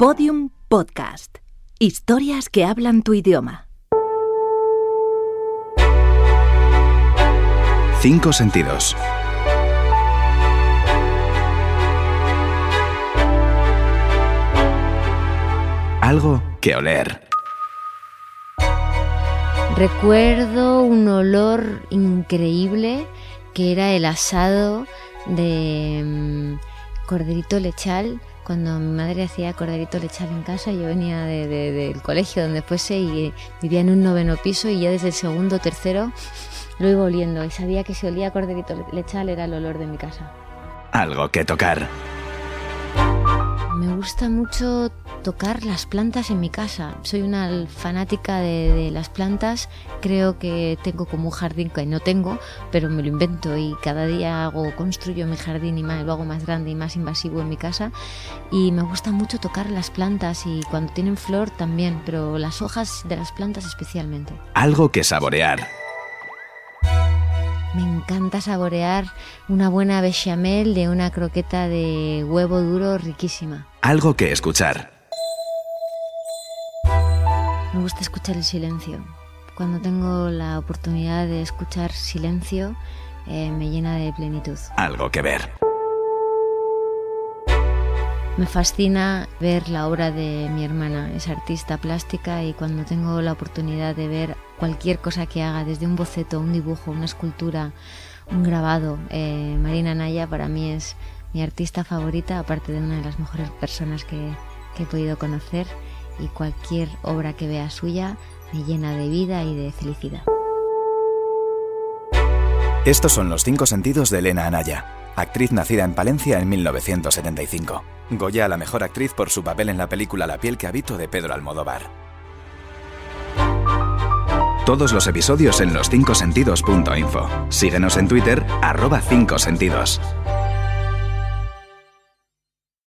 Podium Podcast. Historias que hablan tu idioma. Cinco sentidos. Algo que oler. Recuerdo un olor increíble que era el asado de mm, corderito lechal. Cuando mi madre hacía corderito lechal en casa, yo venía de- de- del colegio donde fuese y vivía en un noveno piso y ya desde el segundo o tercero lo iba oliendo y sabía que si olía corderito le- lechal era el olor de mi casa. Algo que tocar. Me gusta mucho tocar las plantas en mi casa. Soy una fanática de, de las plantas. Creo que tengo como un jardín que no tengo, pero me lo invento y cada día hago, construyo mi jardín y más, lo hago más grande y más invasivo en mi casa. Y me gusta mucho tocar las plantas y cuando tienen flor también, pero las hojas de las plantas especialmente. Algo que saborear. Me encanta saborear una buena bechamel de una croqueta de huevo duro riquísima. Algo que escuchar. Me gusta escuchar el silencio. Cuando tengo la oportunidad de escuchar silencio, eh, me llena de plenitud. Algo que ver. Me fascina ver la obra de mi hermana, es artista plástica y cuando tengo la oportunidad de ver cualquier cosa que haga, desde un boceto, un dibujo, una escultura, un grabado, eh, Marina Naya para mí es mi artista favorita, aparte de una de las mejores personas que, que he podido conocer y cualquier obra que vea suya me llena de vida y de felicidad. Estos son los cinco sentidos de Elena Anaya, actriz nacida en Palencia en 1975. Goya a la mejor actriz por su papel en la película La piel que habito de Pedro Almodóvar. Todos los episodios en los 5sentidos.info. Síguenos en Twitter, arroba 5 sentidos.